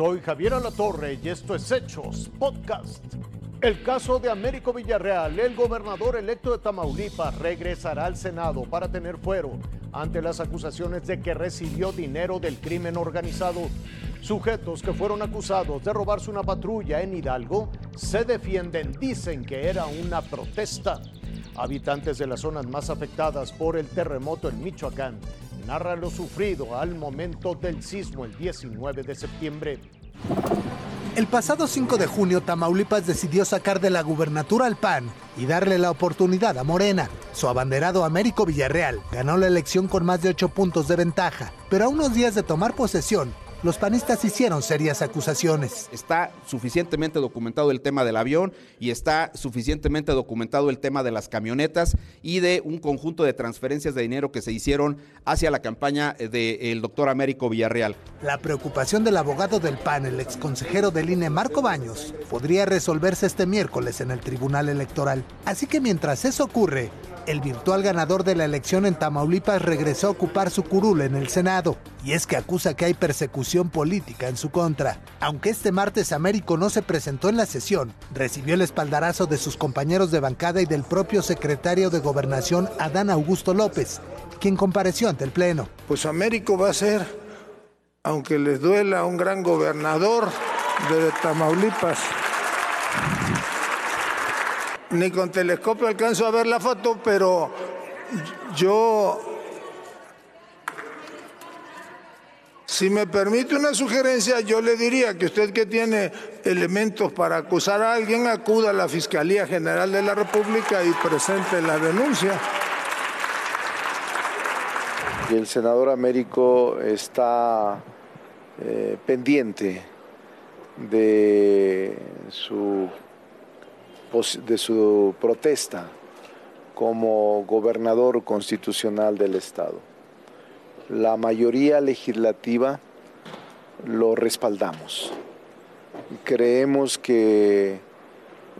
Soy Javier Alatorre y esto es Hechos Podcast. El caso de Américo Villarreal, el gobernador electo de Tamaulipas, regresará al Senado para tener fuero ante las acusaciones de que recibió dinero del crimen organizado. Sujetos que fueron acusados de robarse una patrulla en Hidalgo se defienden, dicen que era una protesta. Habitantes de las zonas más afectadas por el terremoto en Michoacán narra lo sufrido al momento del sismo el 19 de septiembre. El pasado 5 de junio, Tamaulipas decidió sacar de la gubernatura al PAN y darle la oportunidad a Morena. Su abanderado Américo Villarreal ganó la elección con más de 8 puntos de ventaja, pero a unos días de tomar posesión, los panistas hicieron serias acusaciones. Está suficientemente documentado el tema del avión y está suficientemente documentado el tema de las camionetas y de un conjunto de transferencias de dinero que se hicieron hacia la campaña del doctor Américo Villarreal. La preocupación del abogado del PAN, el exconsejero del INE Marco Baños, podría resolverse este miércoles en el Tribunal Electoral. Así que mientras eso ocurre, el virtual ganador de la elección en Tamaulipas regresó a ocupar su curul en el Senado. Y es que acusa que hay persecución política en su contra. Aunque este martes Américo no se presentó en la sesión, recibió el espaldarazo de sus compañeros de bancada y del propio secretario de Gobernación, Adán Augusto López, quien compareció ante el Pleno. Pues Américo va a ser, aunque les duela, un gran gobernador de Tamaulipas ni con telescopio alcanzo a ver la foto, pero yo, si me permite una sugerencia, yo le diría que usted que tiene elementos para acusar a alguien, acuda a la Fiscalía General de la República y presente la denuncia. Y el senador Américo está eh, pendiente de su de su protesta como gobernador constitucional del Estado. La mayoría legislativa lo respaldamos. Creemos que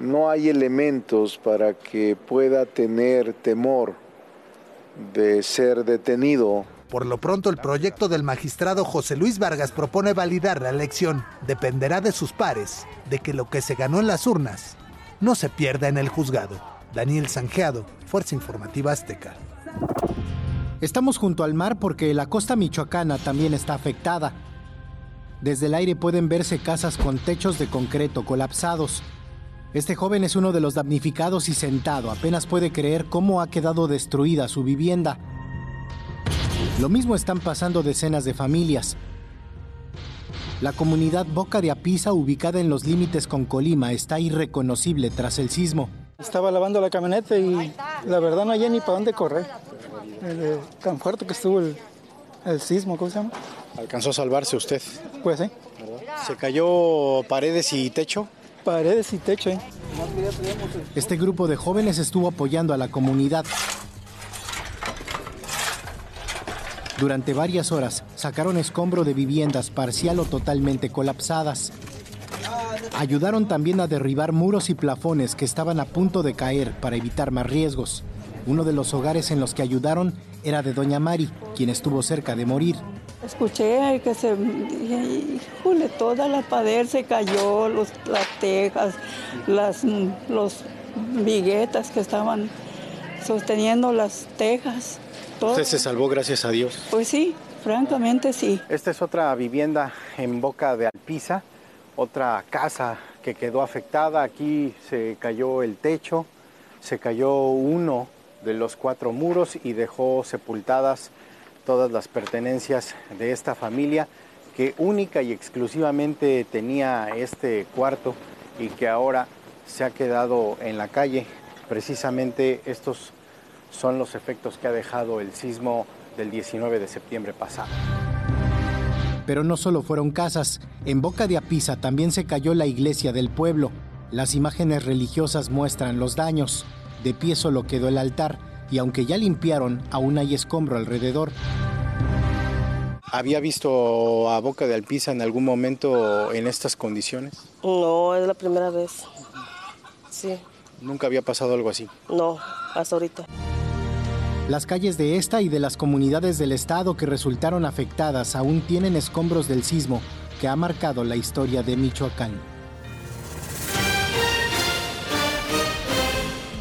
no hay elementos para que pueda tener temor de ser detenido. Por lo pronto, el proyecto del magistrado José Luis Vargas propone validar la elección. Dependerá de sus pares, de que lo que se ganó en las urnas no se pierda en el juzgado. Daniel Sanjeado, Fuerza Informativa Azteca. Estamos junto al mar porque la costa michoacana también está afectada. Desde el aire pueden verse casas con techos de concreto colapsados. Este joven es uno de los damnificados y sentado apenas puede creer cómo ha quedado destruida su vivienda. Lo mismo están pasando decenas de familias. La comunidad Boca de Apisa, ubicada en los límites con Colima, está irreconocible tras el sismo. Estaba lavando la camioneta y la verdad no hay ni para dónde correr. Eh, tan fuerte que estuvo el, el, sismo, ¿cómo se llama? ¿Alcanzó a salvarse usted? Pues sí. ¿Se cayó paredes y techo? Paredes y techo, ¿eh? Este grupo de jóvenes estuvo apoyando a la comunidad. Durante varias horas sacaron escombro de viviendas parcial o totalmente colapsadas. Ayudaron también a derribar muros y plafones que estaban a punto de caer para evitar más riesgos. Uno de los hogares en los que ayudaron era de Doña Mari, quien estuvo cerca de morir. Escuché que se, híjole, toda la pared se cayó, los, las tejas, las los viguetas que estaban sosteniendo las tejas. ¿Usted se salvó gracias a Dios? Pues sí, francamente sí. Esta es otra vivienda en Boca de Alpiza, otra casa que quedó afectada. Aquí se cayó el techo, se cayó uno de los cuatro muros y dejó sepultadas todas las pertenencias de esta familia que única y exclusivamente tenía este cuarto y que ahora se ha quedado en la calle. Precisamente estos son los efectos que ha dejado el sismo del 19 de septiembre pasado. Pero no solo fueron casas, en Boca de Apisa también se cayó la iglesia del pueblo. Las imágenes religiosas muestran los daños. De pie solo quedó el altar y aunque ya limpiaron, aún hay escombro alrededor. ¿Había visto a Boca de Alpisa en algún momento en estas condiciones? No, es la primera vez. Sí. ¿Nunca había pasado algo así? No, hasta ahorita. Las calles de esta y de las comunidades del estado que resultaron afectadas aún tienen escombros del sismo, que ha marcado la historia de Michoacán.